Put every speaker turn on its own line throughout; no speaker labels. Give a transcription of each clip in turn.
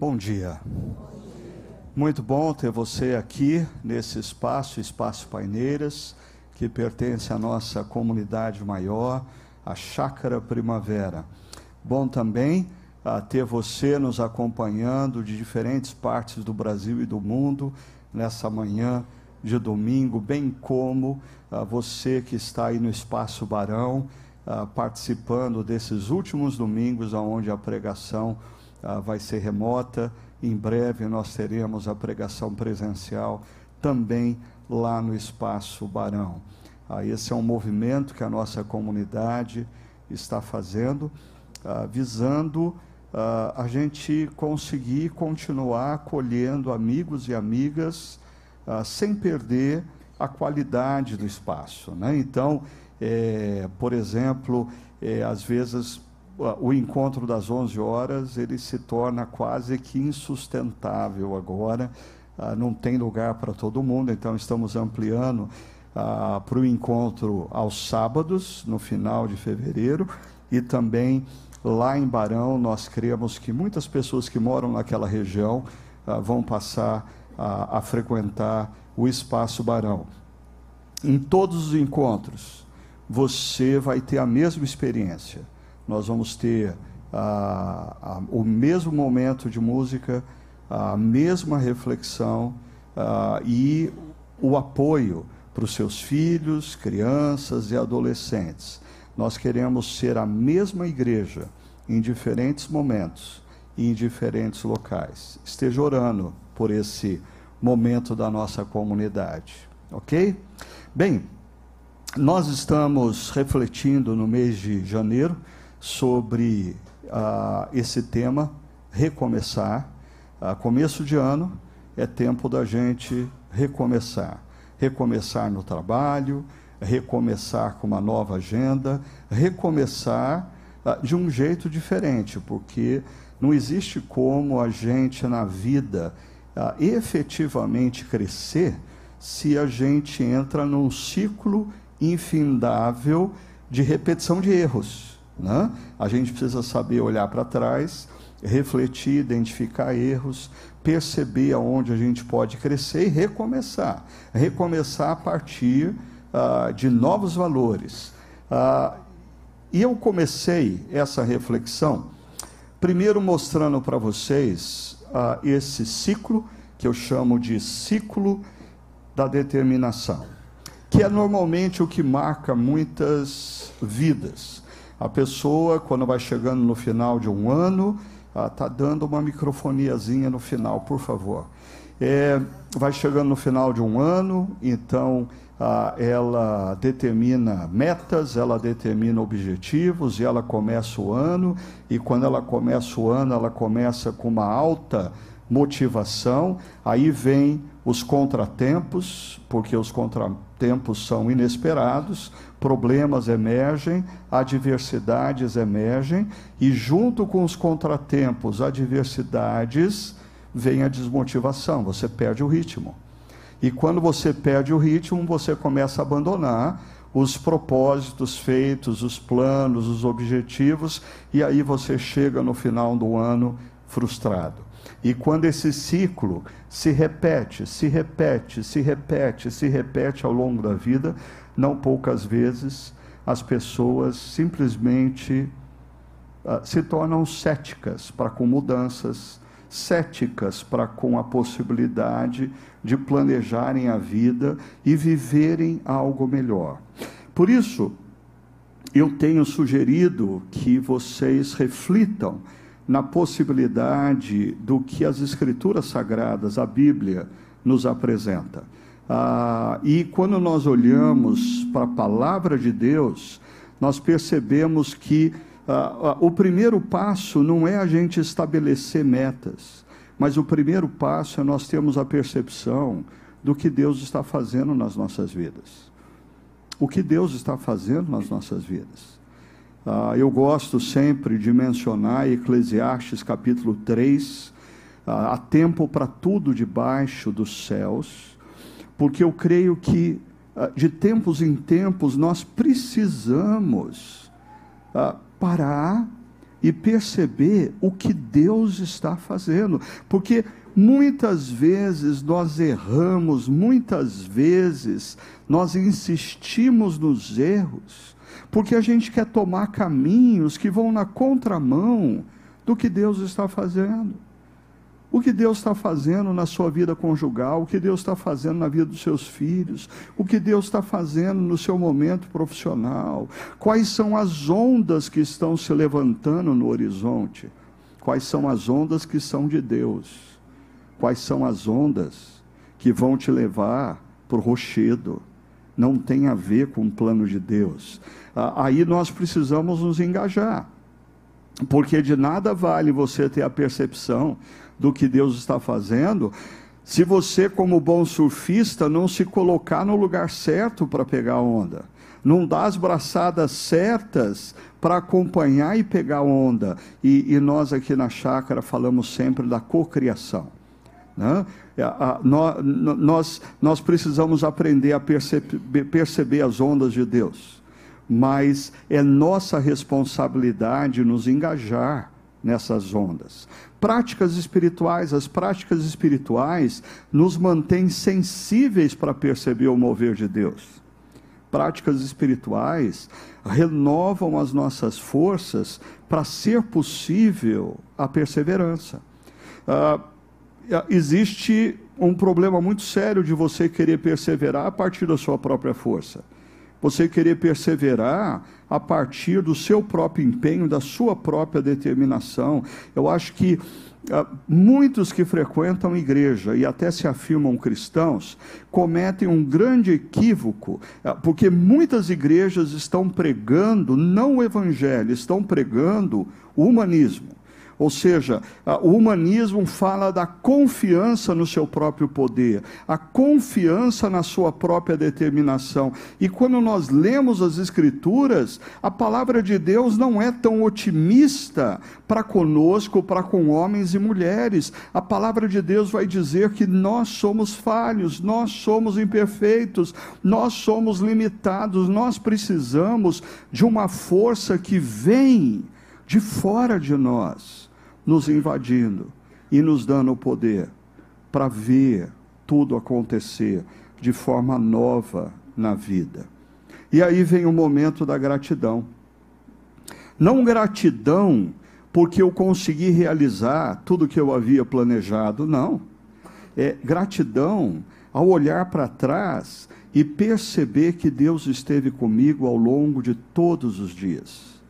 Bom dia. Muito bom ter você aqui nesse espaço, Espaço Paineiras, que pertence à nossa comunidade maior, a Chácara Primavera. Bom também uh, ter você nos acompanhando de diferentes partes do Brasil e do mundo nessa manhã de domingo, bem como uh, você que está aí no Espaço Barão, uh, participando desses últimos domingos, onde a pregação uh, vai ser remota. Em breve nós teremos a pregação presencial também lá no Espaço Barão. Uh, esse é um movimento que a nossa comunidade está fazendo, uh, visando a gente conseguir continuar acolhendo amigos e amigas sem perder a qualidade do espaço. Né? Então, é, por exemplo, é, às vezes o encontro das 11 horas ele se torna quase que insustentável agora. Ah, não tem lugar para todo mundo, então estamos ampliando ah, para o encontro aos sábados, no final de fevereiro, e também lá em Barão, nós cremos que muitas pessoas que moram naquela região ah, vão passar a, frequentar o Espaço Barão. Em todos os encontros, você vai ter a mesma experiência nós vamos ter ah, ah, o mesmo momento de música, a mesma reflexão ah, e o apoio para os seus filhos, crianças e adolescentes. Nós queremos ser a mesma igreja em diferentes momentos e em diferentes locais. Esteja orando por esse momento da nossa comunidade, ok? Bem, nós estamos refletindo no mês de janeiro sobre uh, esse tema, recomeçar. Uh, começo de ano é tempo da gente recomeçar. Recomeçar no trabalho, recomeçar com uma nova agenda, recomeçar uh, de um jeito diferente, porque não existe como a gente na vida uh, efetivamente crescer se a gente entra num ciclo infindável de repetição de erros. Né? A gente precisa saber olhar para trás, refletir, identificar erros, perceber aonde a gente pode crescer e recomeçar. Recomeçar a partir uh, de novos valores. Uh, e eu comecei essa reflexão, primeiro mostrando para vocês uh, esse ciclo, que eu chamo de ciclo da determinação, que é normalmente o que marca muitas vidas. A pessoa, quando vai chegando no final de um ano, está dando uma microfoniazinha no final, por favor. É, vai chegando no final de um ano, então ah, ela determina metas, ela determina objetivos e ela começa o ano. E quando ela começa o ano, ela começa com uma alta motivação. Aí vem os contratempos, porque os contratempos são inesperados, problemas emergem, adversidades emergem, e junto com os contratempos, adversidades, vem a desmotivação, você perde o ritmo. E quando você perde o ritmo, você começa a abandonar os propósitos feitos, os planos, os objetivos, e aí você chega no final do ano frustrado. E quando esse ciclo se repete, se repete, se repete, se repete ao longo da vida, não poucas vezes as pessoas simplesmente uh, se tornam céticas para com mudanças, céticas para com a possibilidade de planejarem a vida e viverem algo melhor. Por isso, eu tenho sugerido que vocês reflitam na possibilidade do que as Escrituras Sagradas, a Bíblia, nos apresenta. Ah, e quando nós olhamos para a palavra de Deus, nós percebemos que ah, ah, o primeiro passo não é a gente estabelecer metas, mas o primeiro passo é nós termos a percepção do que Deus está fazendo nas nossas vidas. O que Deus está fazendo nas nossas vidas. Ah, eu gosto sempre de mencionar Eclesiastes capítulo 3, ah, há tempo para tudo debaixo dos céus, porque eu creio que ah, de tempos em tempos nós precisamos ah, parar, e perceber o que Deus está fazendo, porque muitas vezes nós erramos, muitas vezes nós insistimos nos erros, porque a gente quer tomar caminhos que vão na contramão do que Deus está fazendo. O que Deus está fazendo na sua vida conjugal, o que Deus está fazendo na vida dos seus filhos, o que Deus está fazendo no seu momento profissional, quais são as ondas que estão se levantando no horizonte, quais são as ondas que são de Deus, quais são as ondas que vão te levar para o rochedo, não tem a ver com o plano de Deus. Aí nós precisamos nos engajar, porque de nada vale você ter a percepção do que Deus está fazendo, se você, como bom surfista, não se colocar no lugar certo para pegar a onda, não dar as braçadas certas para acompanhar e pegar a onda. E, e, nós aqui na chácara falamos sempre da cocriação. Né? nós, nós precisamos aprender a perceber, perceber as ondas de Deus, mas é nossa responsabilidade nos engajar nessas ondas. Práticas espirituais, as práticas espirituais nos mantêm sensíveis para perceber o mover de Deus. Práticas espirituais renovam as nossas forças para ser possível a perseverança. Ah, existe um problema muito sério de você querer perseverar a partir da sua própria força. Você querer perseverar a partir do seu próprio empenho, da sua própria determinação. Eu acho que Uh, muitos que frequentam igreja e até se afirmam cristãos cometem um grande equívoco, uh, porque muitas igrejas estão pregando não o evangelho, estão pregando o humanismo. Ou seja, o humanismo fala da confiança no seu próprio poder, a confiança na sua própria determinação. E quando nós lemos as Escrituras, a palavra de Deus não é tão otimista para conosco, para com homens e mulheres. A palavra de Deus vai dizer que nós somos falhos, nós somos imperfeitos, nós somos limitados, nós precisamos de uma força que vem de fora de nós nos invadindo e nos dando o poder para ver tudo acontecer de forma nova na vida. E aí vem o momento da gratidão. Não gratidão porque eu consegui realizar tudo que eu havia planejado, não. É gratidão ao olhar para trás e perceber que Deus esteve comigo ao longo de todos os dias.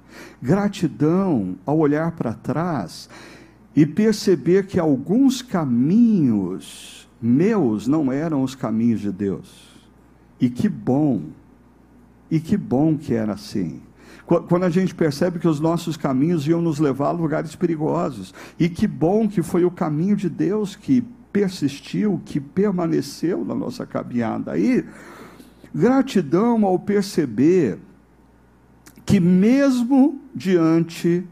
Gratidão ao olhar para trás e perceber que alguns caminhos meus não eram os caminhos de Deus. E que bom, e que bom que era assim. Quando a gente percebe que os nossos caminhos iam nos levar a lugares perigosos. E que bom que foi o caminho de Deus que persistiu, que permaneceu na nossa caminhada. Aí, gratidão ao perceber que, mesmo diante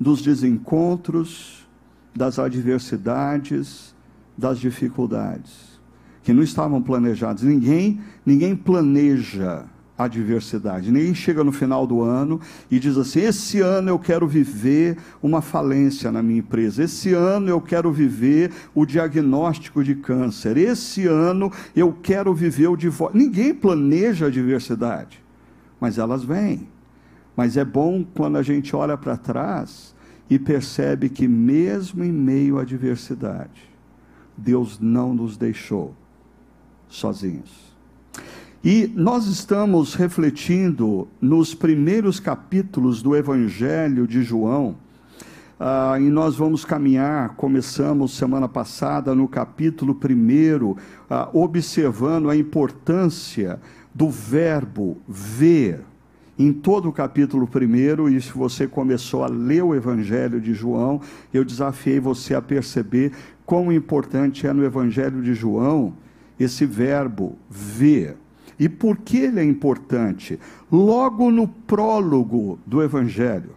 dos desencontros, das adversidades, das dificuldades, que não estavam planejados, ninguém, ninguém planeja adversidade. Ninguém chega no final do ano e diz assim: esse ano eu quero viver uma falência na minha empresa, esse ano eu quero viver o diagnóstico de câncer, esse ano eu quero viver o divórcio. Ninguém planeja a adversidade, mas elas vêm. Mas é bom quando a gente olha para trás e percebe que, mesmo em meio à adversidade, Deus não nos deixou sozinhos. E nós estamos refletindo nos primeiros capítulos do Evangelho de João, ah, e nós vamos caminhar, começamos semana passada no capítulo primeiro, ah, observando a importância do verbo ver em todo o capítulo 1, e se você começou a ler o Evangelho de João, eu desafiei você a perceber quão importante é no Evangelho de João esse verbo ver. E por que ele é importante? Logo no prólogo do Evangelho,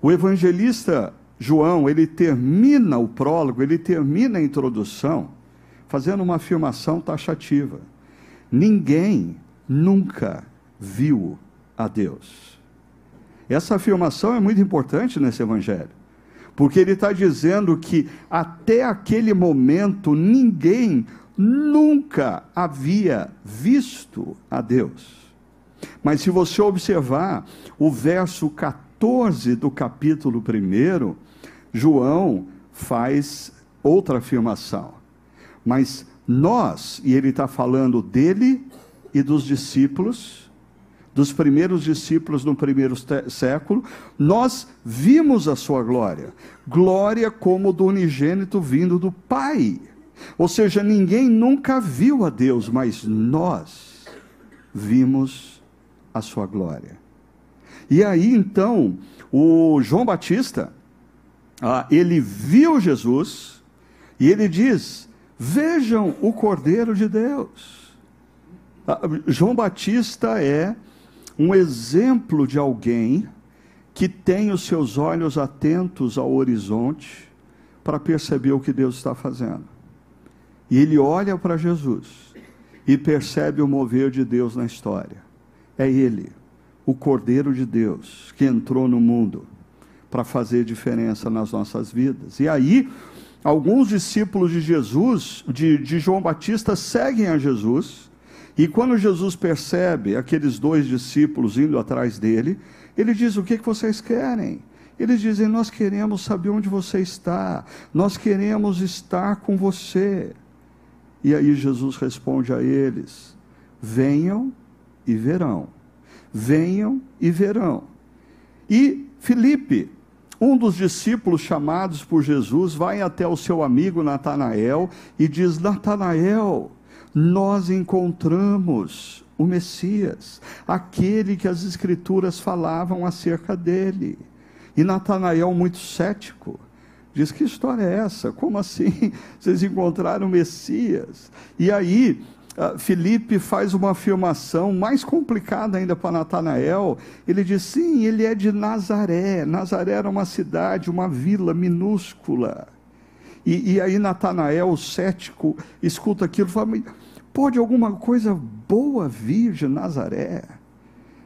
o evangelista João, ele termina o prólogo, ele termina a introdução, fazendo uma afirmação taxativa. Ninguém nunca viu a Deus. Essa afirmação é muito importante nesse evangelho, porque ele está dizendo que até aquele momento ninguém nunca havia visto a Deus. Mas se você observar o verso 14 do capítulo 1, João faz outra afirmação. Mas nós, e ele está falando dele e dos discípulos, dos primeiros discípulos no primeiro século, nós vimos a sua glória, glória como do unigênito vindo do Pai. Ou seja, ninguém nunca viu a Deus, mas nós vimos a sua glória. E aí então, o João Batista, ah, ele viu Jesus e ele diz: Vejam o Cordeiro de Deus. Ah, João Batista é um exemplo de alguém que tem os seus olhos atentos ao horizonte para perceber o que Deus está fazendo. E ele olha para Jesus e percebe o mover de Deus na história. É ele, o Cordeiro de Deus, que entrou no mundo para fazer diferença nas nossas vidas. E aí, alguns discípulos de Jesus, de, de João Batista, seguem a Jesus. E quando Jesus percebe aqueles dois discípulos indo atrás dele, ele diz: O que, que vocês querem? Eles dizem: Nós queremos saber onde você está, nós queremos estar com você. E aí Jesus responde a eles: venham e verão. Venham e verão. E Filipe, um dos discípulos chamados por Jesus, vai até o seu amigo Natanael e diz: Natanael, nós encontramos o Messias, aquele que as Escrituras falavam acerca dele. E Natanael, muito cético, Diz: Que história é essa? Como assim? Vocês encontraram o Messias? E aí, uh, Felipe faz uma afirmação mais complicada ainda para Natanael. Ele diz: Sim, ele é de Nazaré. Nazaré era uma cidade, uma vila minúscula. E, e aí, Natanael, cético, escuta aquilo e fala: Pode alguma coisa boa vir de Nazaré?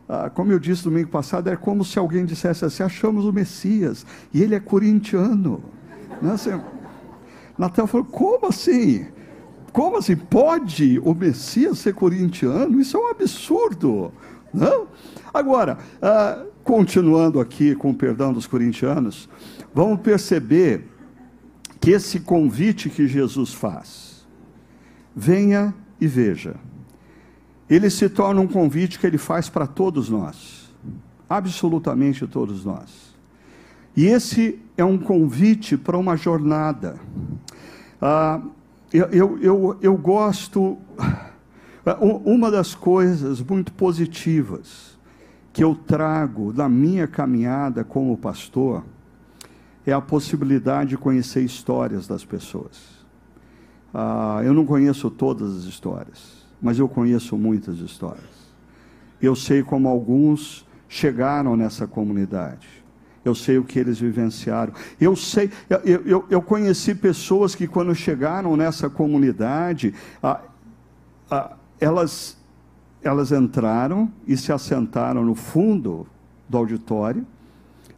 Ah, como eu disse domingo passado, é como se alguém dissesse assim: achamos o Messias, e ele é corintiano. Né? Assim, falou: como assim? Como assim? Pode o Messias ser corintiano? Isso é um absurdo. Não? Agora, ah, continuando aqui com o perdão dos corintianos, vamos perceber esse convite que Jesus faz, venha e veja, ele se torna um convite que ele faz para todos nós, absolutamente todos nós. E esse é um convite para uma jornada. Ah, eu, eu, eu, eu gosto. Ah, uma das coisas muito positivas que eu trago na minha caminhada como pastor é a possibilidade de conhecer histórias das pessoas. Ah, eu não conheço todas as histórias, mas eu conheço muitas histórias. Eu sei como alguns chegaram nessa comunidade eu sei o que eles vivenciaram. Eu sei, eu, eu, eu conheci pessoas que quando chegaram nessa comunidade, ah, ah, elas, elas entraram e se assentaram no fundo do auditório,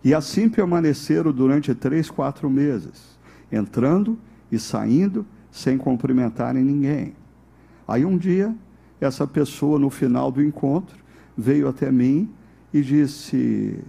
e assim permaneceram durante três, quatro meses, entrando e saindo sem cumprimentarem ninguém. Aí um dia, essa pessoa, no final do encontro, veio até mim e disse: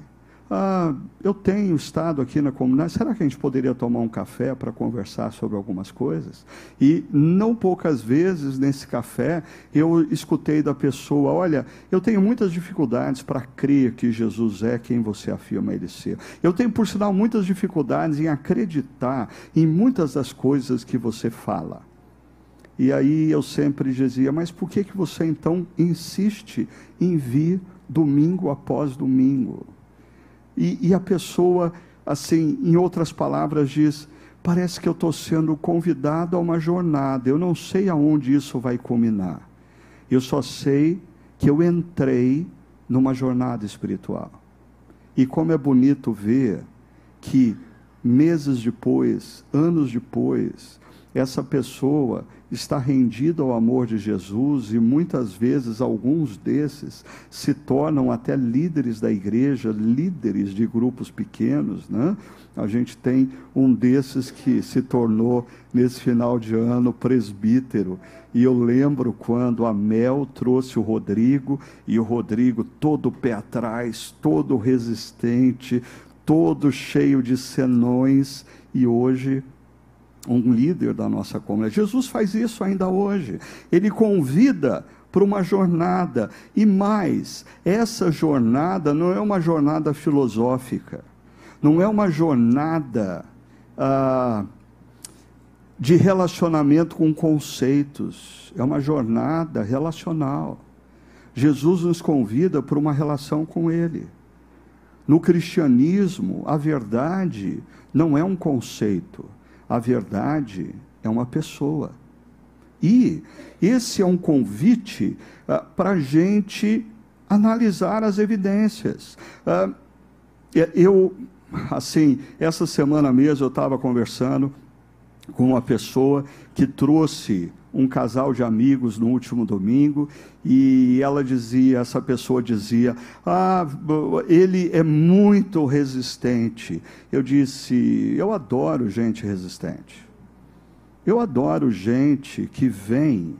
ah, eu tenho estado aqui na comunidade, será que a gente poderia tomar um café para conversar sobre algumas coisas? E não poucas vezes nesse café eu escutei da pessoa: olha, eu tenho muitas dificuldades para crer que Jesus é quem você afirma ele ser. Eu tenho, por sinal, muitas dificuldades em acreditar em muitas das coisas que você fala. E aí eu sempre dizia: mas por que, que você então insiste em vir domingo após domingo? E, e a pessoa, assim, em outras palavras, diz: parece que eu estou sendo convidado a uma jornada, eu não sei aonde isso vai culminar. Eu só sei que eu entrei numa jornada espiritual. E como é bonito ver que meses depois, anos depois, essa pessoa está rendida ao amor de Jesus e muitas vezes alguns desses se tornam até líderes da igreja, líderes de grupos pequenos, né? A gente tem um desses que se tornou nesse final de ano presbítero. E eu lembro quando a Mel trouxe o Rodrigo e o Rodrigo todo pé atrás, todo resistente, todo cheio de senões e hoje um líder da nossa comunidade. Jesus faz isso ainda hoje. Ele convida para uma jornada. E mais, essa jornada não é uma jornada filosófica, não é uma jornada ah, de relacionamento com conceitos, é uma jornada relacional. Jesus nos convida para uma relação com Ele. No cristianismo, a verdade não é um conceito a verdade é uma pessoa. E esse é um convite uh, para a gente analisar as evidências. Uh, eu, assim, essa semana mesmo eu estava conversando com uma pessoa que trouxe um casal de amigos no último domingo e ela dizia, essa pessoa dizia, ah, ele é muito resistente. Eu disse, eu adoro gente resistente. Eu adoro gente que vem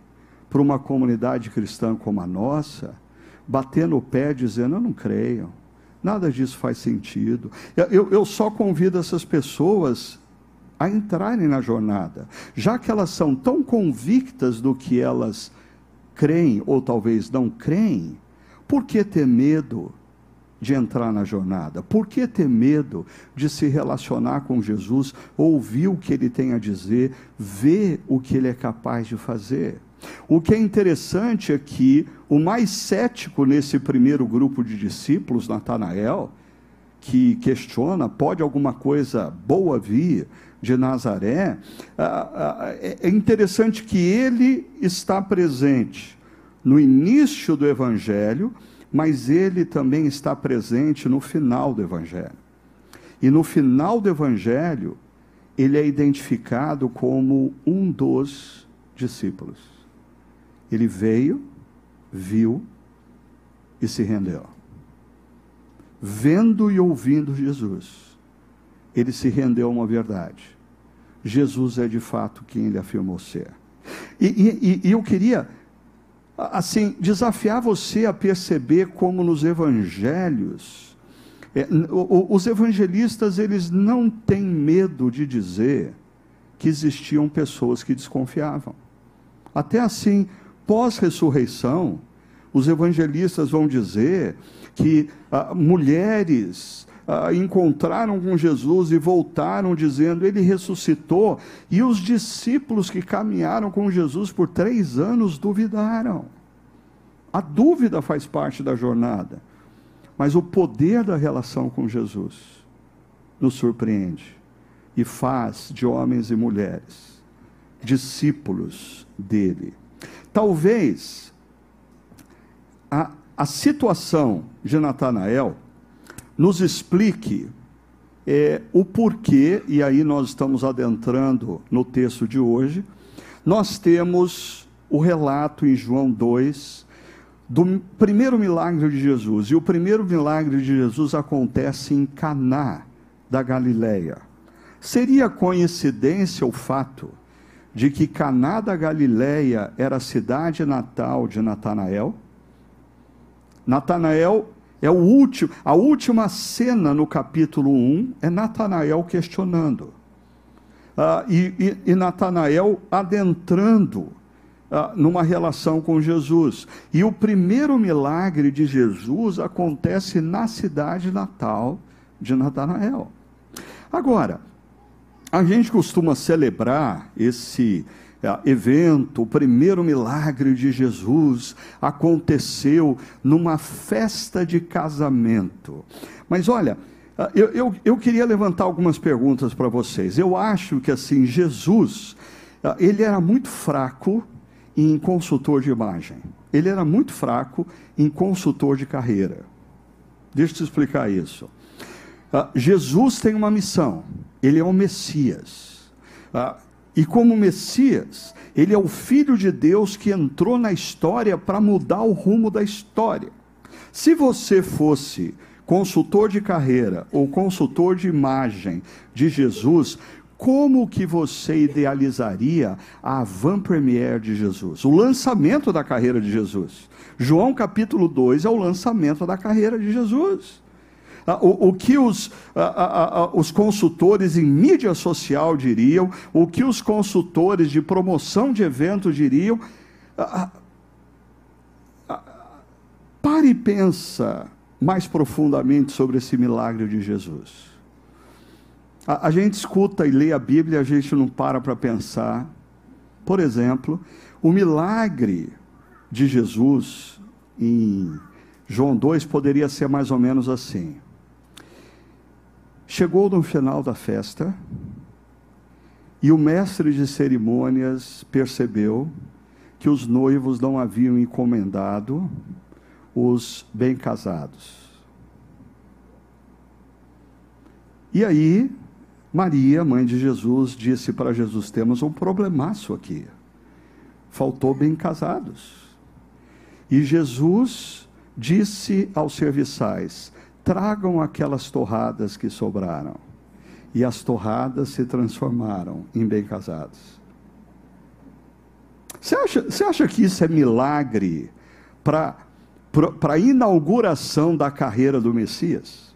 para uma comunidade cristã como a nossa, batendo o pé dizendo, eu não creio, nada disso faz sentido. Eu, eu só convido essas pessoas a entrarem na jornada, já que elas são tão convictas do que elas creem ou talvez não creem, por que ter medo de entrar na jornada? Por que ter medo de se relacionar com Jesus, ouvir o que ele tem a dizer, ver o que ele é capaz de fazer? O que é interessante é que o mais cético nesse primeiro grupo de discípulos, Natanael, que questiona: pode alguma coisa boa vir? De Nazaré, é, é interessante que ele está presente no início do Evangelho, mas ele também está presente no final do Evangelho. E no final do Evangelho, ele é identificado como um dos discípulos. Ele veio, viu e se rendeu. Vendo e ouvindo Jesus ele se rendeu a uma verdade. Jesus é de fato quem ele afirmou ser. E, e, e eu queria, assim, desafiar você a perceber como nos evangelhos, é, os evangelistas, eles não têm medo de dizer que existiam pessoas que desconfiavam. Até assim, pós-ressurreição, os evangelistas vão dizer que ah, mulheres ah, encontraram com Jesus e voltaram dizendo: Ele ressuscitou. E os discípulos que caminharam com Jesus por três anos duvidaram. A dúvida faz parte da jornada, mas o poder da relação com Jesus nos surpreende e faz de homens e mulheres discípulos dele. Talvez a, a situação de Natanael nos explique é, o porquê, e aí nós estamos adentrando no texto de hoje, nós temos o relato em João 2 do primeiro milagre de Jesus. E o primeiro milagre de Jesus acontece em Caná da Galileia. Seria coincidência o fato de que Caná da Galileia era a cidade natal de Natanael? Natanael é o último, a última cena no capítulo 1 é Natanael questionando. Ah, e, e, e Natanael adentrando ah, numa relação com Jesus. E o primeiro milagre de Jesus acontece na cidade natal de Natanael. Agora, a gente costuma celebrar esse evento, o primeiro milagre de Jesus aconteceu numa festa de casamento. Mas olha, ah, eu, eu, eu queria levantar algumas perguntas para vocês. Eu acho que assim, Jesus, ah, ele era muito fraco em consultor de imagem. Ele era muito fraco em consultor de carreira. Deixa eu te explicar isso. Ah, Jesus tem uma missão, ele é o Messias e como Messias, ele é o Filho de Deus que entrou na história para mudar o rumo da história. Se você fosse consultor de carreira ou consultor de imagem de Jesus, como que você idealizaria a van premiere de Jesus? O lançamento da carreira de Jesus. João capítulo 2 é o lançamento da carreira de Jesus. Ah, o, o, que os, a, a, a, os consultores em mídia social diriam, o que os consultores de promoção de eventos diriam. Ah, pare e pensa mais profundamente sobre esse milagre de Jesus. A, a gente escuta e lê a Bíblia, a gente não para para pensar. Por exemplo, o milagre de Jesus em João 2 poderia ser mais ou menos assim. Chegou no final da festa e o mestre de cerimônias percebeu que os noivos não haviam encomendado os bem casados. E aí, Maria, mãe de Jesus, disse para Jesus: Temos um problemaço aqui. Faltou bem casados. E Jesus disse aos serviçais: Tragam aquelas torradas que sobraram. E as torradas se transformaram em bem casados. Você acha, você acha que isso é milagre para para a inauguração da carreira do Messias.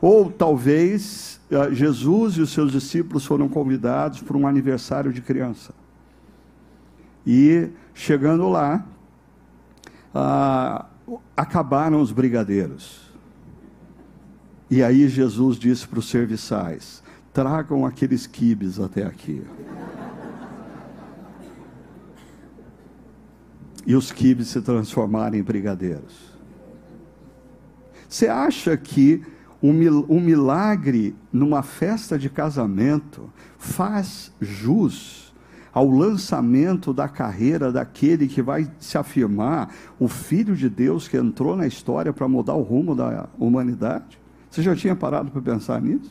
Ou talvez eh, Jesus e os seus discípulos foram convidados para um aniversário de criança. E chegando lá, ah, acabaram os brigadeiros. E aí Jesus disse para os serviçais: tragam aqueles quibes até aqui. e os quibes se transformaram em brigadeiros. Você acha que um milagre numa festa de casamento faz jus ao lançamento da carreira daquele que vai se afirmar o Filho de Deus que entrou na história para mudar o rumo da humanidade? Você já tinha parado para pensar nisso?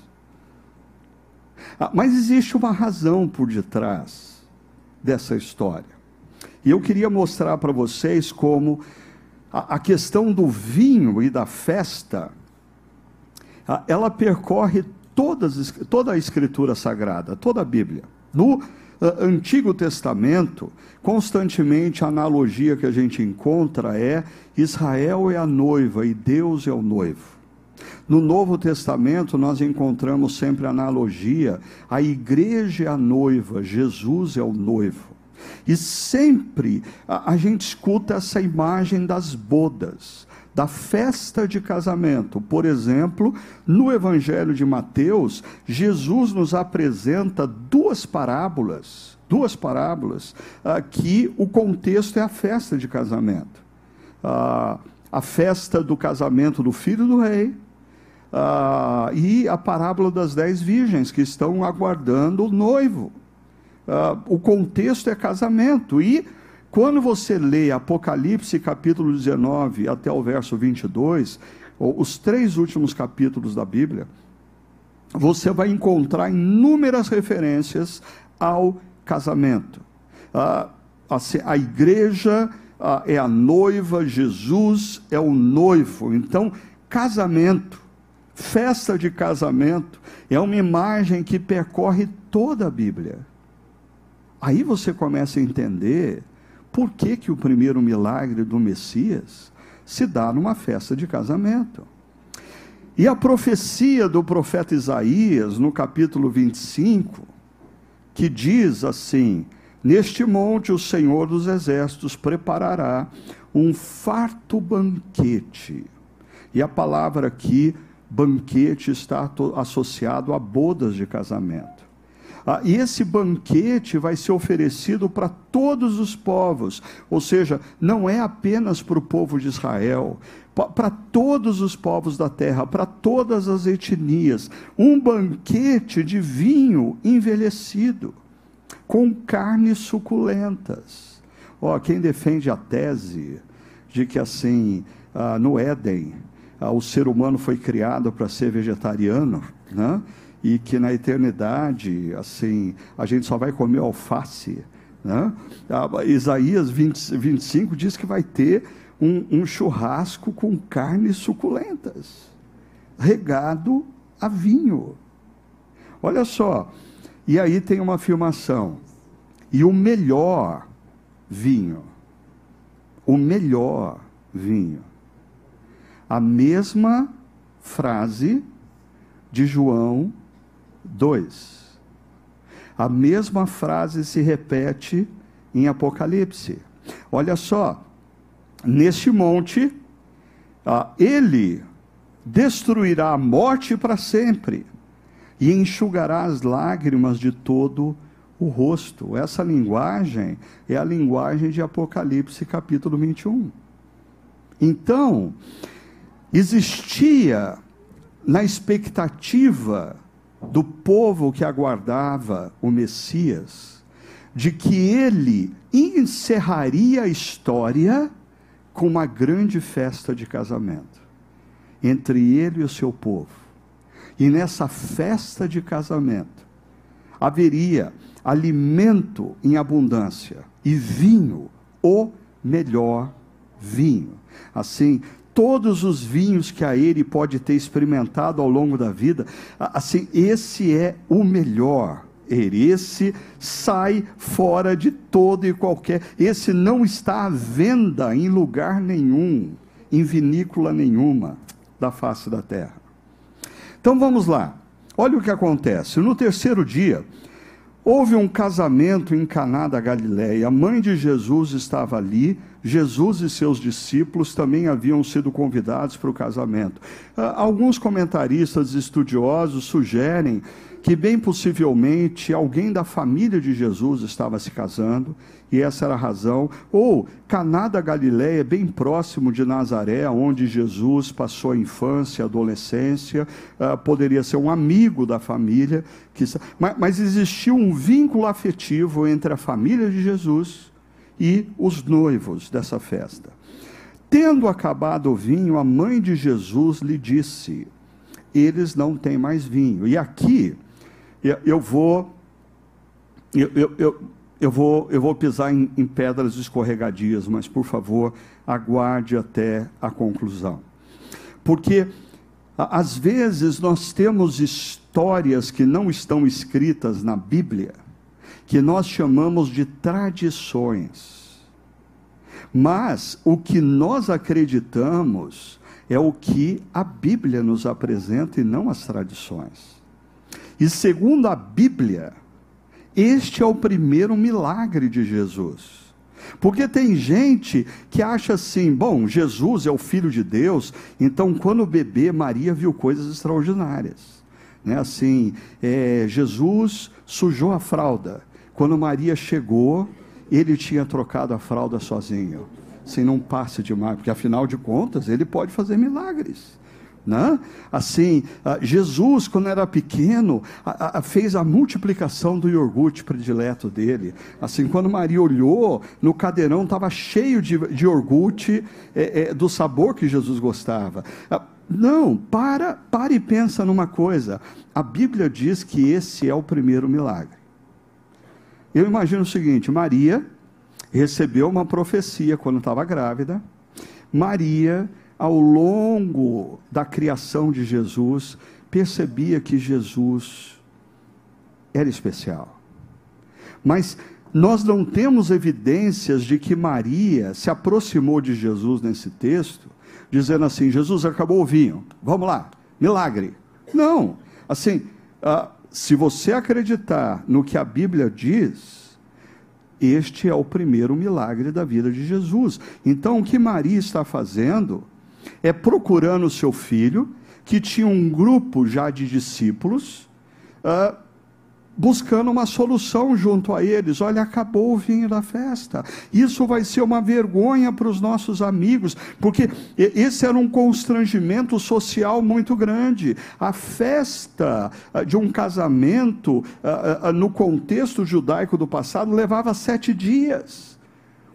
Ah, mas existe uma razão por detrás dessa história. E eu queria mostrar para vocês como a, a, questão do vinho e da festa, ela percorre todas, toda a Escritura Sagrada, toda a Bíblia. No Antigo Testamento, constantemente a analogia que a gente encontra é Israel é a noiva e Deus é o noivo. No Novo Testamento, nós encontramos sempre analogia: a igreja é a noiva, Jesus é o noivo. E sempre a, a gente escuta essa imagem das bodas, da festa de casamento. Por exemplo, no Evangelho de Mateus, Jesus nos apresenta duas parábolas, duas parábolas, ah, que o contexto é a festa de casamento. Ah, a festa do casamento do filho do rei, ah, e a parábola das dez virgens que estão aguardando o noivo uh, o contexto é casamento. E quando você lê Apocalipse capítulo 19 até o verso 22, os três últimos capítulos da Bíblia, você vai encontrar inúmeras referências ao casamento. Uh, a, a, igreja uh, é a noiva, Jesus é o noivo. Então, casamento, festa de casamento, é uma imagem que percorre toda a Bíblia. Aí você começa a entender por que, que o primeiro milagre do Messias se dá numa festa de casamento. E a profecia do profeta Isaías, no capítulo 25, que diz assim: Neste monte o Senhor dos Exércitos preparará um farto banquete. E a palavra aqui, banquete, está associado a bodas de casamento. Ah, e esse banquete vai ser oferecido para todos os povos, ou seja, não é apenas para o povo de Israel, para todos os povos da terra, para todas as etnias, um banquete de vinho envelhecido, com carnes suculentas. Oh, quem defende a tese de que assim, ah, no Éden, o ser humano foi criado para ser vegetariano, né? e que na eternidade, assim, a gente só vai comer alface. Né? Isaías 20, 25 diz que vai ter um, um churrasco com carnes suculentas, regado a vinho. Olha só, e aí tem uma afirmação, e o melhor vinho, o melhor vinho. A mesma frase de João 2. A mesma frase se repete em Apocalipse. Olha só, neste monte, ah, ele destruirá a morte para sempre e enxugará as lágrimas de todo o rosto. Essa linguagem é a linguagem de Apocalipse capítulo 21. Então, existia na expectativa do povo que aguardava o Messias, de que ele encerraria a história com uma grande festa de casamento entre ele e o seu povo. E nessa festa de casamento haveria alimento em abundância e vinho, o melhor vinho. Assim, todos os vinhos que a ele pode ter experimentado ao longo da vida, assim, esse é o melhor. Esse sai fora de todo e qualquer. Esse não está à venda em lugar nenhum, em vinícola nenhuma da face da terra. Então vamos lá. Olha o que acontece. No terceiro dia, houve um casamento em Caná da Galiléia. A mãe de Jesus estava ali Jesus e seus discípulos também haviam sido convidados para o casamento. Ah, alguns comentaristas estudiosos sugerem que, bem possivelmente, alguém da família de Jesus estava se casando, e essa era a razão. Ou Caná da Galiléia, bem próximo de Nazaré, onde Jesus passou a infância, a adolescência, uh, poderia ser um amigo da família. Mas, mas existia um vínculo afetivo entre a família de Jesus e os noivos dessa festa. Tendo acabado o vinho, a mãe de Jesus lhe disse: Eles não têm mais vinho. E aqui eu, vou. Eu, eu, eu, eu, vou, eu vou pisar em, em pedras escorregadias, mas por favor, aguarde até a conclusão. Porque às vezes nós temos histórias que não estão escritas na Bíblia que nós chamamos de tradições. Mas o que nós acreditamos é o que a Bíblia nos apresenta e não as tradições. E segundo a Bíblia, este é o primeiro milagre de Jesus. Porque tem gente que acha assim: bom, Jesus é o Filho de Deus, então quando bebê, Maria viu coisas extraordinárias. Né? Assim, é, Jesus sujou a fralda, quando Maria chegou, ele tinha trocado a fralda sozinho, sem não passe demais, porque afinal de contas ele pode fazer milagres. Né? Assim, Jesus, quando era pequeno, fez a multiplicação do iogurte predileto dele. Assim, quando Maria olhou, no cadeirão estava cheio de, de iogurte é, é, do sabor que Jesus gostava. Não, para, para e pensa numa coisa. A Bíblia diz que esse é o primeiro milagre. Eu imagino o seguinte: Maria recebeu uma profecia quando estava grávida. Maria, ao longo da criação de Jesus, percebia que Jesus era especial. Mas nós não temos evidências de que Maria se aproximou de Jesus nesse texto, dizendo assim: Jesus acabou o vinho, vamos lá, milagre. Não, assim, uh, se você acreditar no que a Bíblia diz, este é o primeiro milagre da vida de Jesus. Então, o que Maria está fazendo é procurando o seu filho, que tinha um grupo já de discípulos, uh, buscando uma solução junto a eles. Olha, acabou o vinho da festa. Isso vai ser uma vergonha para os nossos amigos, porque esse era um constrangimento social muito grande. A festa ah, de um casamento, ah, ah, no contexto judaico do passado, levava sete dias.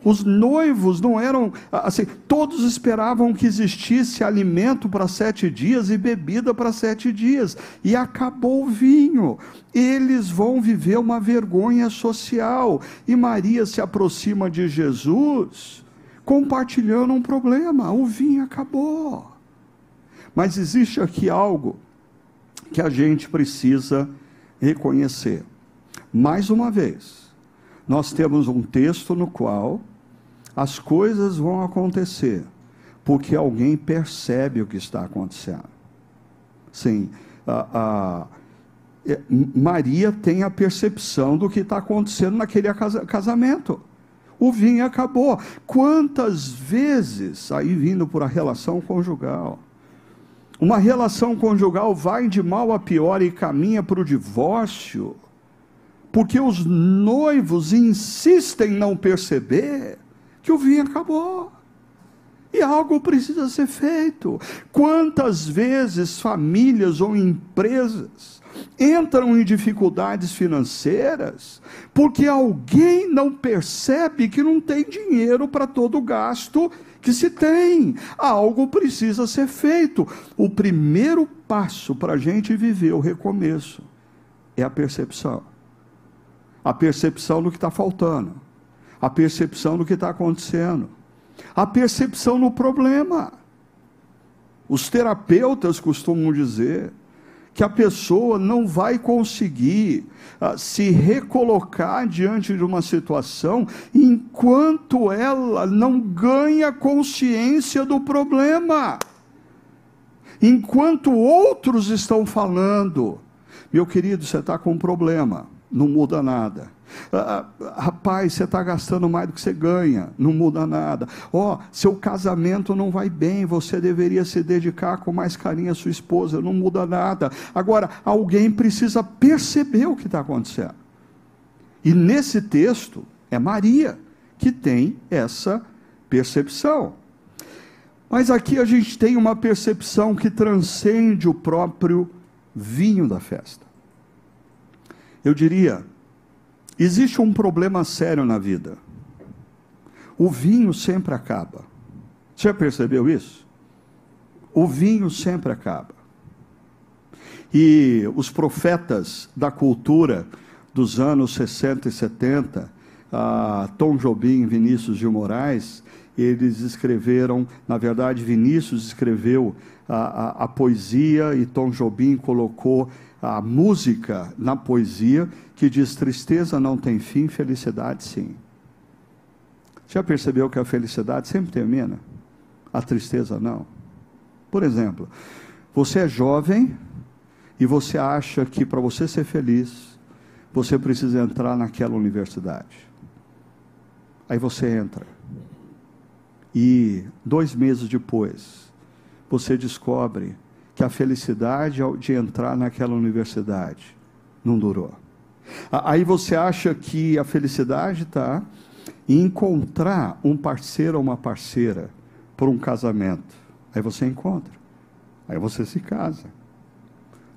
Os noivos não eram assim, todos esperavam que existisse alimento para sete dias e bebida para sete dias, e acabou o vinho. Eles vão viver uma vergonha social. E Maria se aproxima de Jesus, compartilhando um problema: o vinho acabou. Mas existe aqui algo que a gente precisa reconhecer. Mais uma vez, nós temos um texto no qual as coisas vão acontecer porque alguém percebe o que está acontecendo. Sim, a, a, é, Maria tem a percepção do que está acontecendo naquele casamento. O vinho acabou. Quantas vezes, aí vindo por a relação conjugal, uma relação conjugal vai de mal a pior e caminha para o divórcio, porque os noivos insistem em não perceber que o vinho acabou. E algo precisa ser feito. Quantas vezes famílias ou empresas entram em dificuldades financeiras porque alguém não percebe que não tem dinheiro para todo o gasto que se tem. Algo precisa ser feito. O primeiro passo para a gente viver o recomeço é a percepção. A percepção do que está faltando a percepção do que está acontecendo, a percepção no problema. Os terapeutas costumam dizer que a pessoa não vai conseguir uh, se recolocar diante de uma situação enquanto ela não ganha consciência do problema. Enquanto outros estão falando, meu querido, você está com um problema, não muda nada. Ah, ah, rapaz, você está gastando mais do que você ganha, não muda nada. Ó, oh, seu casamento não vai bem, você deveria se dedicar com mais carinho à sua esposa, não muda nada. Agora, alguém precisa perceber o que está acontecendo. E nesse texto, é Maria que tem essa percepção. Mas aqui a gente tem uma percepção que transcende o próprio vinho da festa. Eu diria, Existe um problema sério na vida. O vinho sempre acaba. Você já percebeu isso? O vinho sempre acaba. E os profetas da cultura dos anos 60 e 70, ah, Tom Jobim, Vinícius de Moraes, eles escreveram, na verdade, Vinícius escreveu a, a, a poesia e Tom Jobim colocou a música na poesia que diz: tristeza não tem fim, felicidade sim. Já percebeu que a felicidade sempre termina? A tristeza não. Por exemplo, você é jovem e você acha que para você ser feliz, você precisa entrar naquela universidade. Aí você entra. E dois meses depois, você descobre que a felicidade de entrar naquela universidade não durou. Aí você acha que a felicidade está em encontrar um parceiro ou uma parceira por um casamento. Aí você encontra. Aí você se casa.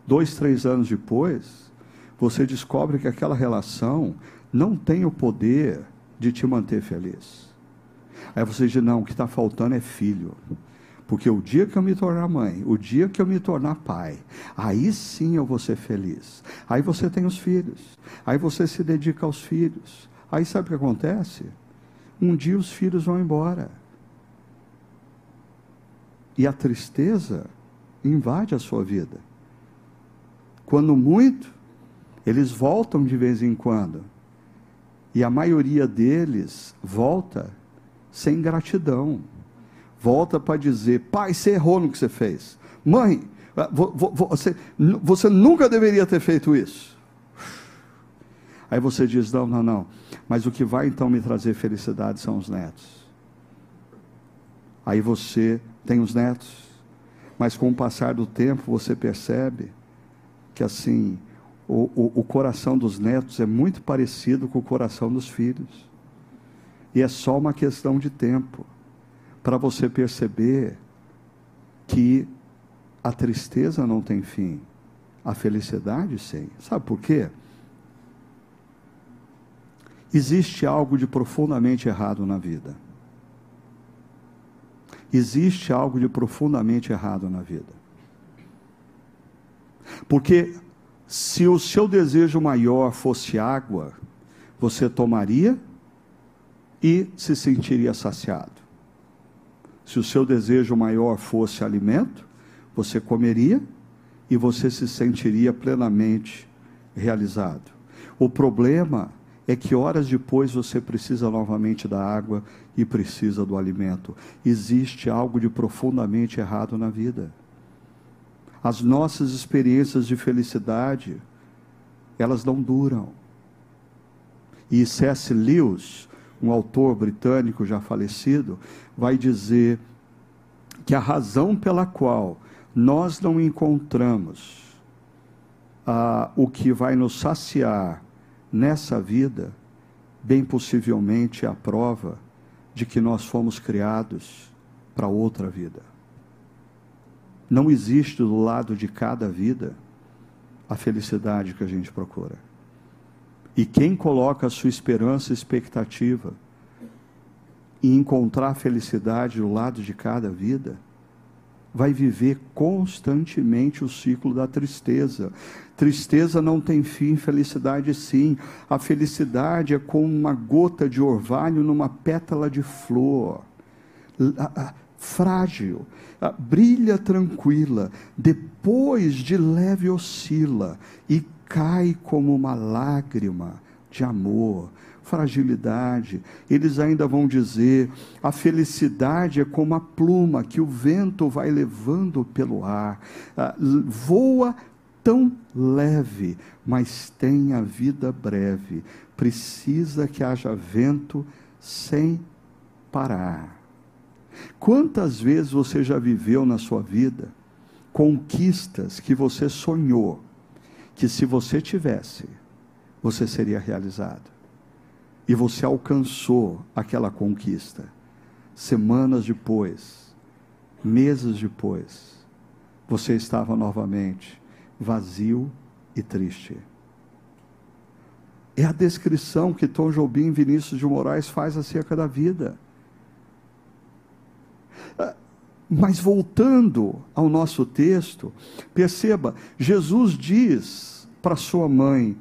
Dois, três anos depois, você descobre que aquela relação não tem o poder de te manter feliz. Aí você diz: não, o que está faltando é filho. Porque o dia que eu me tornar mãe, o dia que eu me tornar pai, aí sim eu vou ser feliz. Aí você tem os filhos, aí você se dedica aos filhos. Aí sabe o que acontece? Um dia os filhos vão embora. E a tristeza invade a sua vida. Quando muito, eles voltam de vez em quando. E a maioria deles volta sem gratidão volta para dizer: pai, você errou no que você fez. Mãe, ah, você, você nunca deveria ter feito isso. Aí você diz: não, não, não. Mas o que vai então me trazer felicidade são os netos. Aí você tem os netos, mas com o passar do tempo você percebe que assim o, o, o coração dos netos é muito parecido com o coração dos filhos. E é só uma questão de tempo para você perceber que a tristeza não tem fim, a felicidade sim. Sabe por quê? existe algo de profundamente errado na vida. Existe algo de profundamente errado na vida. Porque se o seu desejo maior fosse água, você tomaria e se sentiria saciado. Se o seu desejo maior fosse alimento, você comeria e você se sentiria plenamente realizado. O problema é que horas depois você precisa novamente da água e precisa do alimento. Existe algo de profundamente errado na vida. As nossas experiências de felicidade, elas não duram. E C.S. Lewis, um autor britânico já falecido, vai dizer que a razão pela qual nós não encontramos ah, o que vai nos saciar nessa vida, bem possivelmente é a prova de que nós fomos criados para outra vida. Não existe do lado de cada vida a felicidade que a gente procura. E quem coloca a sua esperança e expectativa em encontrar felicidade do lado de cada vida, vai viver constantemente o ciclo da tristeza. Tristeza não tem fim, felicidade sim. A felicidade é como uma gota de orvalho numa pétala de flor. Frágil, brilha tranquila, depois de leve oscila e cai como uma lágrima de amor, fragilidade. Eles ainda vão dizer: a felicidade é como a pluma que o vento vai levando pelo ar, ah, voa tão leve, mas tem a vida breve. Precisa que haja vento sem parar. Quantas vezes você já viveu na sua vida conquistas que você sonhou que se você tivesse, você seria realizado? E você alcançou aquela conquista. Semanas depois, meses depois, você estava novamente vazio e triste. É a descrição que Tom Jobim Vinícius de Moraes faz acerca da vida. Ah, mas voltando ao nosso texto, perceba, Jesus diz para sua mãe: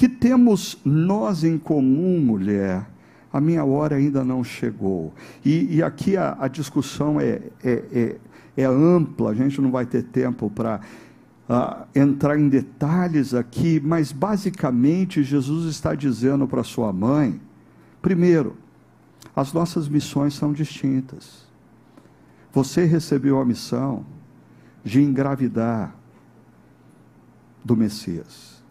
que temos nós em comum, mulher? A minha hora ainda não chegou. E, e aqui a, a discussão é, é, é, é, ampla, a gente não vai ter tempo para uh, entrar em detalhes aqui, mas basicamente Jesus está dizendo para sua mãe: primeiro, as nossas missões são distintas. Você recebeu a missão de engravidar do Messias.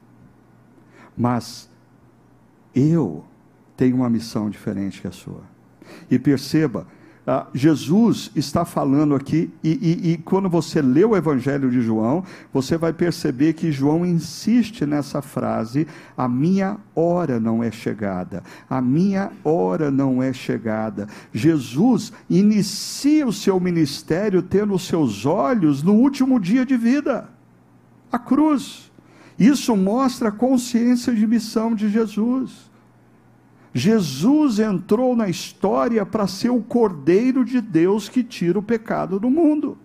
Mas eu tenho uma missão diferente que a sua. E perceba, ah, Jesus está falando aqui, e, e, e, quando você lê o Evangelho de João, você vai perceber que João insiste nessa frase: a minha hora não é chegada, a minha hora não é chegada. Jesus inicia o seu ministério tendo os seus olhos no último dia de vida a cruz. Isso mostra a consciência de missão de Jesus. Jesus entrou na história para ser o Cordeiro de Deus que tira o pecado do mundo.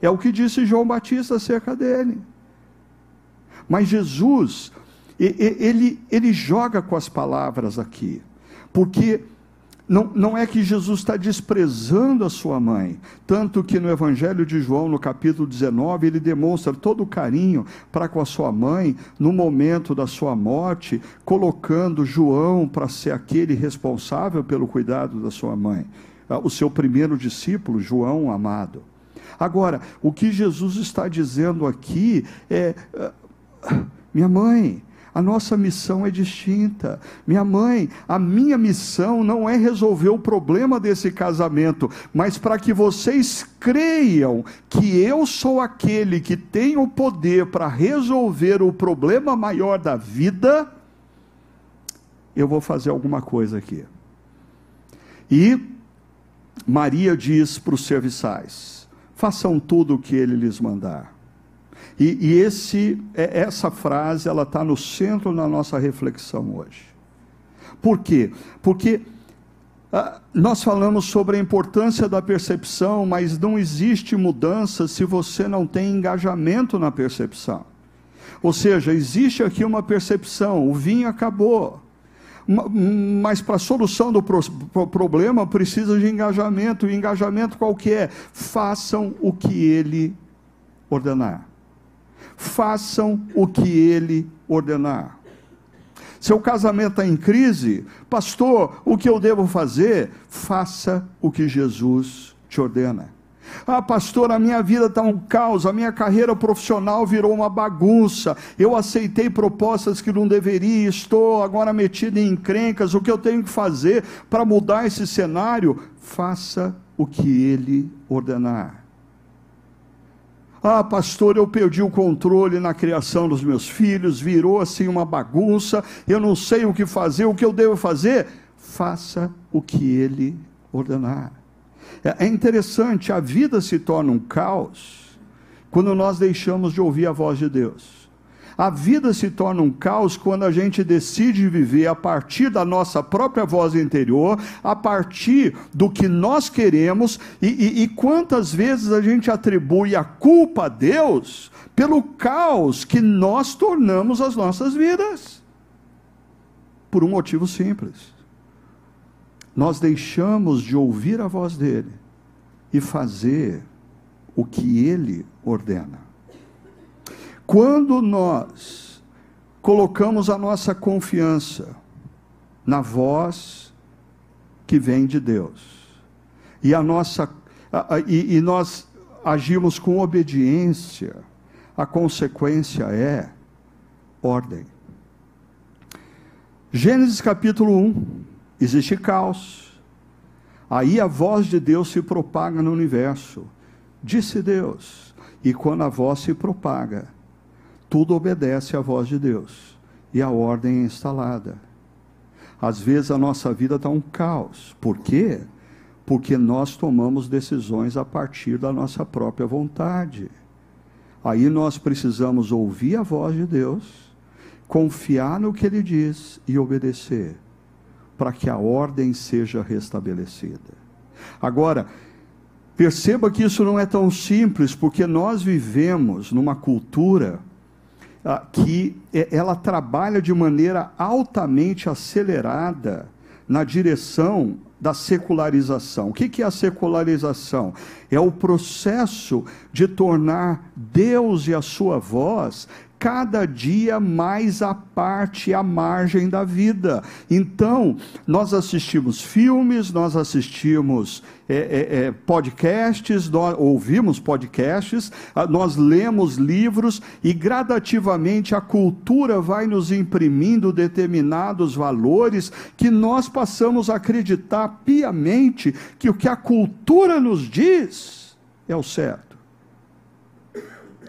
É o que disse João Batista acerca dele. Mas Jesus, ele, ele joga com as palavras aqui, porque não, não é que Jesus está desprezando a sua mãe, tanto que no Evangelho de João, no capítulo 19, ele demonstra todo o carinho para com a sua mãe no momento da sua morte, colocando João para ser aquele responsável pelo cuidado da sua mãe, ah, o seu primeiro discípulo, João amado. Agora, o que Jesus está dizendo aqui é: ah, minha mãe, a nossa missão é distinta. Minha mãe, a minha missão não é resolver o problema desse casamento, mas para que vocês creiam que eu sou aquele que tem o poder para resolver o problema maior da vida, eu vou fazer alguma coisa aqui. E Maria diz para os serviçais: façam tudo o que ele lhes mandar. E, e esse, é, essa frase ela está no centro da nossa reflexão hoje. Por quê? Porque ah, nós falamos sobre a importância da percepção, mas não existe mudança se você não tem engajamento na percepção. Ou seja, existe aqui uma percepção: o vinho acabou. Mas para a solução do problema precisa de engajamento. E engajamento qual que é? Façam o que ele ordenar. Façam o que ele ordenar. Seu casamento está em crise, pastor, o que eu devo fazer? Faça o que Jesus te ordena. Ah, pastor, a minha vida está um caos, a minha carreira profissional virou uma bagunça. Eu aceitei propostas que não deveria, estou agora metido em encrencas. O que eu tenho que fazer para mudar esse cenário? Faça o que ele ordenar. Ah, pastor, eu perdi o controle na criação dos meus filhos, virou assim uma bagunça, eu não sei o que fazer, o que eu devo fazer? Faça o que ele ordenar. É, é interessante, a vida se torna um caos quando nós deixamos de ouvir a voz de Deus. A vida se torna um caos quando a gente decide viver a partir da nossa própria voz interior, a partir do que nós queremos, e, e, e quantas vezes a gente atribui a culpa a Deus pelo caos que nós tornamos as nossas vidas. Por um motivo simples. Nós deixamos de ouvir a voz dele e fazer o que ele ordena. Quando nós colocamos a nossa confiança na voz que vem de Deus, e a nossa e, e nós agimos com obediência, a consequência é ordem. Gênesis capítulo 1, existe caos. Aí a voz de Deus se propaga no universo. Disse Deus. E quando a voz se propaga, tudo obedece à voz de Deus e a ordem é instalada. Às vezes a nossa vida está um caos. Por quê? Porque nós tomamos decisões a partir da nossa própria vontade. Aí nós precisamos ouvir a voz de Deus, confiar no que Ele diz e obedecer, para que a ordem seja restabelecida. Agora, perceba que isso não é tão simples, porque nós vivemos numa cultura que é, ela trabalha de maneira altamente acelerada na direção da secularização. O que é a secularização? É o processo de tornar Deus e a sua voz cada dia mais à parte, à margem da vida. Então, nós assistimos filmes, nós assistimos é, é, é, podcasts, nós ouvimos podcasts, ah, nós lemos livros e gradativamente a cultura vai nos imprimindo determinados valores que nós passamos a acreditar piamente que o que a cultura nos diz é o certo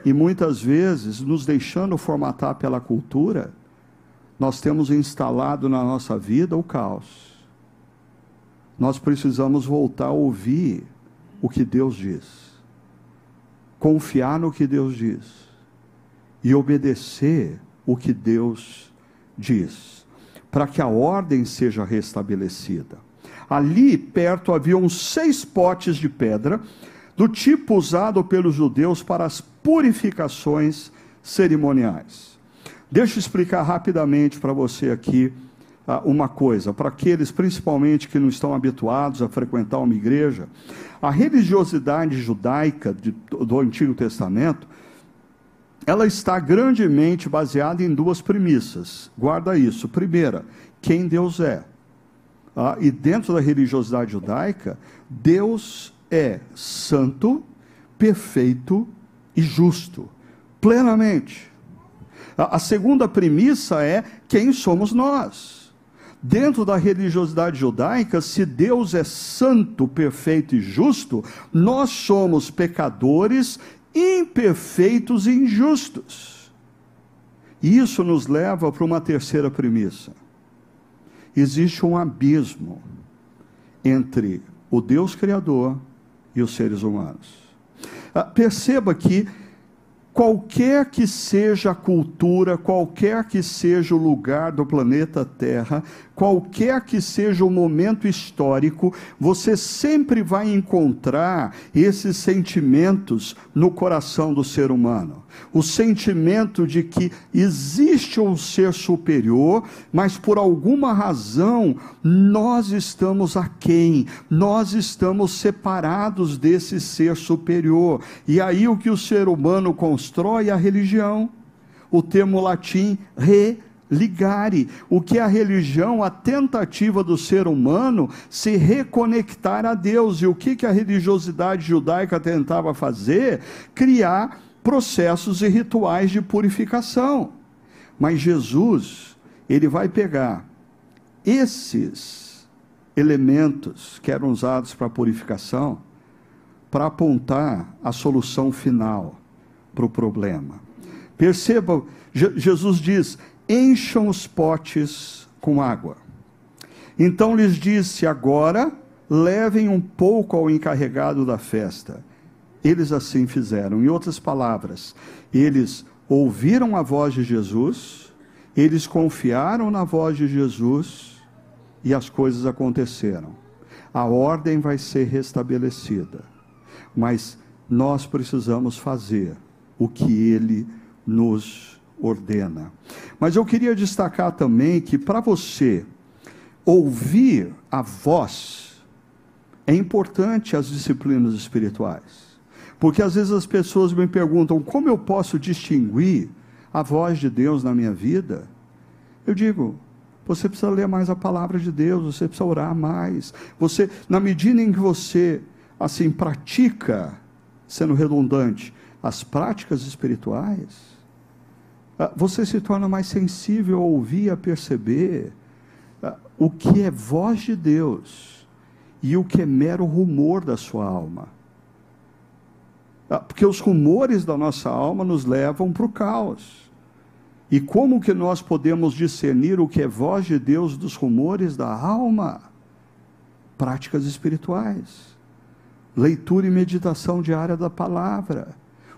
e muitas vezes, nos deixando formatar pela cultura, nós temos instalado na nossa vida o caos. Nós precisamos voltar a ouvir o que Deus diz, confiar no que Deus diz e obedecer o que Deus diz, para que a ordem seja restabelecida. Ali perto haviam seis potes de pedra do tipo usado pelos judeus para as purificações cerimoniais. Deixa eu explicar rapidamente para você aqui uh, uma coisa, para aqueles principalmente que não estão habituados a frequentar uma igreja, a religiosidade judaica de, do Antigo Testamento, ela está grandemente baseada em duas premissas. Guarda isso. Primeira, quem Deus é. Ah, e dentro da religiosidade judaica, Deus é santo, perfeito e justo, plenamente. A, segunda premissa é quem somos nós. Dentro da religiosidade judaica, se Deus é santo, perfeito e justo, nós somos pecadores, imperfeitos e injustos. Isso nos leva para uma terceira premissa. Existe um abismo entre o Deus Criador e os seres humanos. Ah, perceba que qualquer que seja a cultura, qualquer que seja o lugar do planeta Terra, qualquer que seja o momento histórico, você sempre vai encontrar esses sentimentos no coração do ser humano. O sentimento de que existe um ser superior, mas por alguma razão nós estamos aquém, nós estamos separados desse ser superior. E aí o que o ser humano constrói é a religião. O termo latim re ligare, o que é a religião, a tentativa do ser humano se reconectar a Deus. E o que, que a religiosidade judaica tentava fazer? Criar processos e rituais de purificação. Mas Jesus, ele vai pegar esses elementos que eram usados para purificação para apontar a solução final para o problema. Perceba, Jesus diz: encham os potes com água. Então lhes disse: Agora levem um pouco ao encarregado da festa. Eles assim fizeram. Em outras palavras, eles ouviram a voz de Jesus, eles confiaram na voz de Jesus e as coisas aconteceram. A ordem vai ser restabelecida, mas nós precisamos fazer o que ele nos ordena. Mas eu queria destacar também que para você ouvir a voz, é importante as disciplinas espirituais. Porque às vezes as pessoas me perguntam como eu posso distinguir a voz de Deus na minha vida. Eu digo, você precisa ler mais a palavra de Deus, você precisa orar mais. Você, na medida em que você assim pratica, sendo redundante, as práticas espirituais, ah, você se torna mais sensível a ouvir, a perceber ah, o que é voz de Deus e o que é mero rumor da sua alma. Ah, porque os rumores da nossa alma nos levam para o caos. E como que nós podemos discernir o que é voz de Deus dos rumores da alma? Práticas espirituais. Leitura e meditação diária da palavra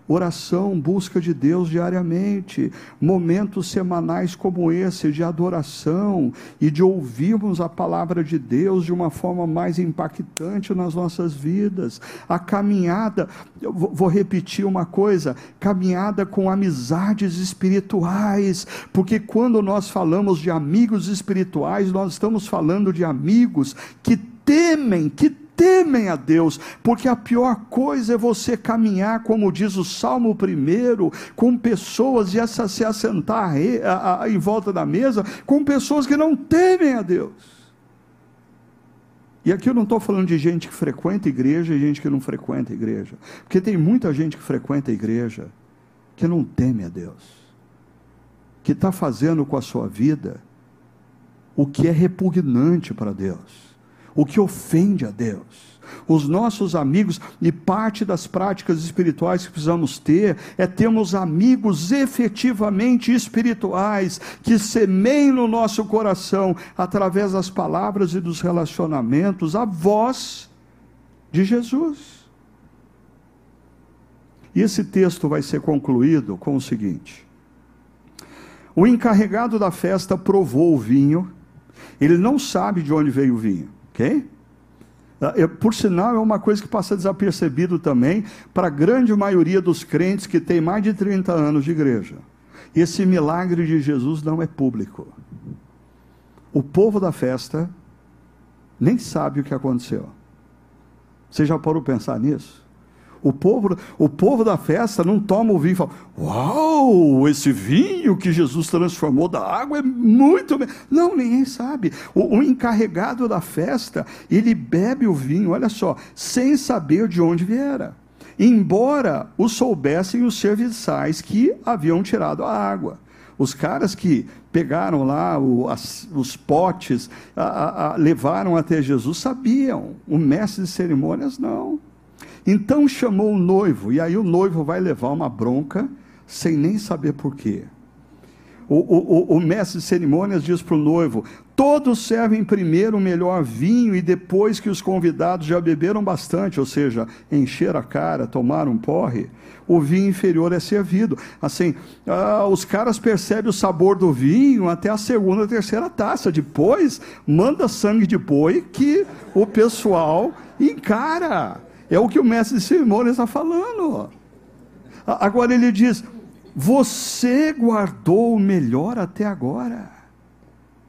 oração, busca de Deus diariamente, momentos semanais como esse de adoração e de ouvirmos a palavra de Deus de uma forma mais impactante nas nossas vidas. A caminhada, vou repetir uma coisa: caminhada com amizades espirituais, porque quando nós falamos de amigos espirituais, nós estamos falando de amigos que temem, que temem a Deus, porque a pior coisa é você caminhar, como diz o Salmo 1, com pessoas e se assentar em volta da mesa, com pessoas que não temem a Deus. E aqui eu não estou falando de gente que frequenta igreja e gente que não frequenta igreja, porque tem muita gente que frequenta igreja que não teme a Deus, que está fazendo com a sua vida o que é repugnante para Deus o que ofende a Deus. Os nossos amigos, e parte das práticas espirituais que precisamos ter, é termos amigos efetivamente espirituais, que semeiem no nosso coração, através das palavras e dos relacionamentos, a voz de Jesus. E esse texto vai ser concluído com o seguinte: o encarregado da festa provou o vinho, ele não sabe de onde veio o vinho. Ok? Ah, por sinal, é uma coisa que passa desapercebido também para a grande maioria dos crentes que tem mais de 30 anos de igreja. Esse milagre de Jesus não é público. O povo da festa nem sabe o que aconteceu. Você já parou pensar nisso? O povo, o povo da festa não toma o vinho e fala: Uau, esse vinho que Jesus transformou da água é muito. Não, ninguém sabe. O, o, encarregado da festa, ele bebe o vinho, olha só, sem saber de onde viera. Embora o soubessem os serviçais que haviam tirado a água. Os caras que pegaram lá o, as, os potes, a, a, a, levaram até Jesus, sabiam. O mestre de cerimônias, não. Então chamou o noivo, e aí o noivo vai levar uma bronca, sem nem saber por quê. O, o, o mestre de cerimônias diz para o noivo: Todos servem primeiro o melhor vinho e depois que os convidados já beberam bastante, ou seja, encheram a cara, tomaram um porre, o vinho inferior é servido. Assim, ah, os caras percebem o sabor do vinho até a segunda, terceira taça. Depois, manda sangue de boi que o pessoal encara. É o que o mestre de cerimônia está falando. Agora ele diz: Você guardou o melhor até agora.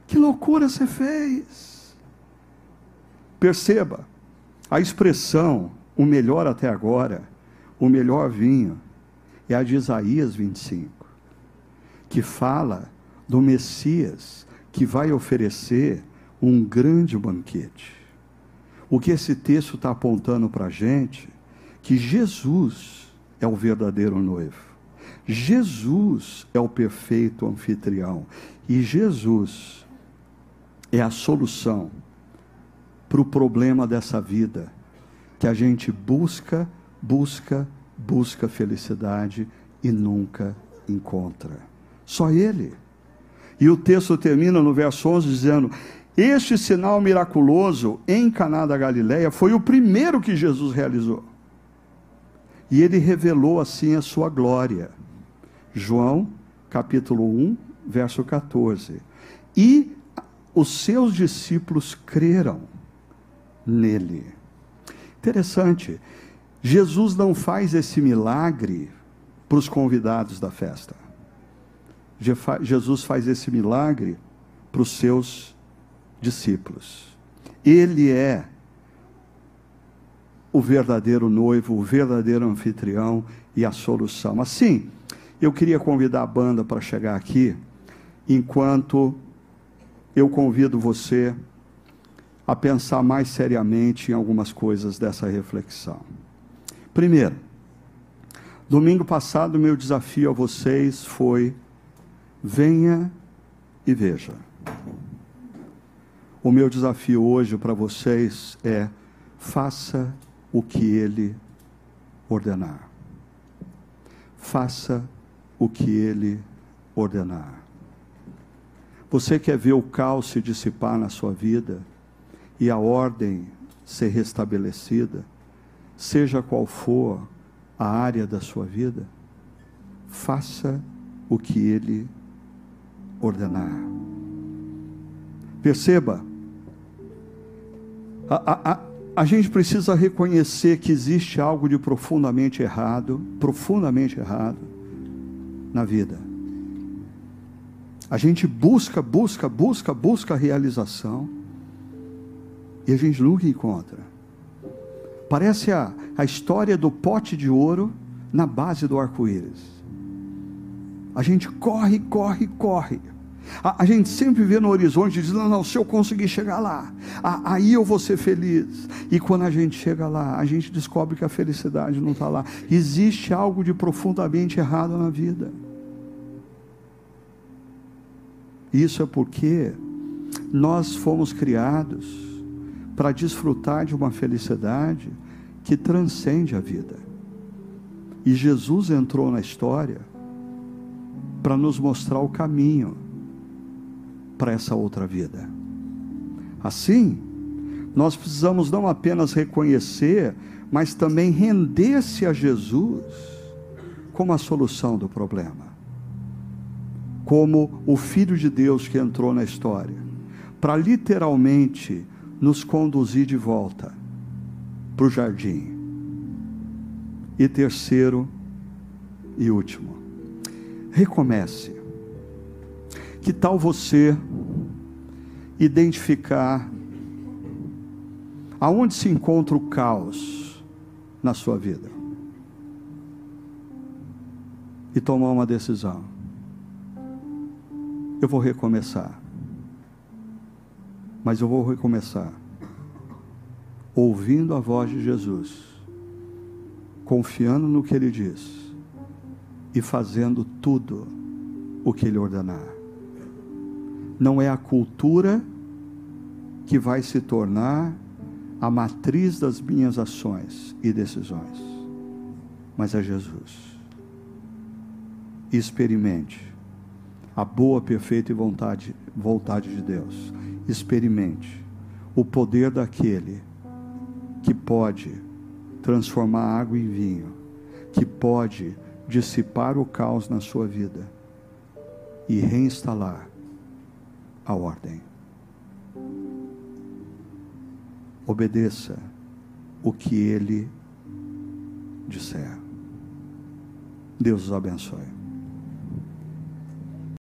Que loucura você fez! Perceba, a expressão o melhor até agora, o melhor vinho, é a de Isaías 25, que fala do Messias que vai oferecer um grande banquete. O que esse texto está apontando para a gente, que Jesus é o verdadeiro noivo. Jesus é o perfeito anfitrião. E Jesus é a solução para o problema dessa vida, que a gente busca, busca, busca felicidade e nunca encontra. Só Ele. E o texto termina no verso 11 dizendo: Este sinal miraculoso em Caná da Galileia foi o primeiro que Jesus realizou. E ele revelou assim a sua glória. João, capítulo 1, verso 14. E os seus discípulos creram nele. Interessante, Jesus não faz esse milagre para os convidados da festa. Jesus faz esse milagre para os seus discípulos. Ele é o verdadeiro noivo, o verdadeiro anfitrião e a solução. Assim, eu queria convidar a banda para chegar aqui, enquanto eu convido você a pensar mais seriamente em algumas coisas dessa reflexão. Primeiro, domingo passado, meu desafio a vocês foi: venha e veja. O meu desafio hoje para vocês é: faça o que ele ordenar. Faça o que ele ordenar. Você quer ver o caos se dissipar na sua vida e a ordem ser restabelecida, seja qual for a área da sua vida? Faça o que ele ordenar. Perceba, a, a, a gente precisa reconhecer que existe algo de profundamente errado, profundamente errado na vida a gente busca, busca, busca, busca a realização. E a gente nunca encontra. Parece a, a história do pote de ouro na base do arco-íris. A gente corre, corre, corre. A, a, gente sempre vê no horizonte e diz: não, não, se eu conseguir chegar lá, a, aí eu vou ser feliz. E quando a gente chega lá, a gente descobre que a felicidade não está lá. Existe algo de profundamente errado na vida. Isso é porque nós fomos criados para desfrutar de uma felicidade que transcende a vida. E Jesus entrou na história para nos mostrar o caminho para essa outra vida. Assim, nós precisamos não apenas reconhecer, mas também render-se a Jesus como a solução do problema como o Filho de Deus que entrou na história, para literalmente nos conduzir de volta para o jardim. E terceiro e último, recomece. Que tal você identificar aonde se encontra o caos na sua vida e tomar uma decisão? eu vou recomeçar. Mas eu vou recomeçar ouvindo a voz de Jesus, confiando no que ele diz e fazendo tudo o que ele ordenar. Não é a cultura que vai se tornar a matriz das minhas ações e decisões, mas é Jesus. Experimente a boa, perfeita e vontade, vontade de Deus. experimente o poder daquele que pode transformar água em vinho, que pode dissipar o caos na sua vida e reinstalar a ordem. Obedeça o que ele disser. Deus os abençoe.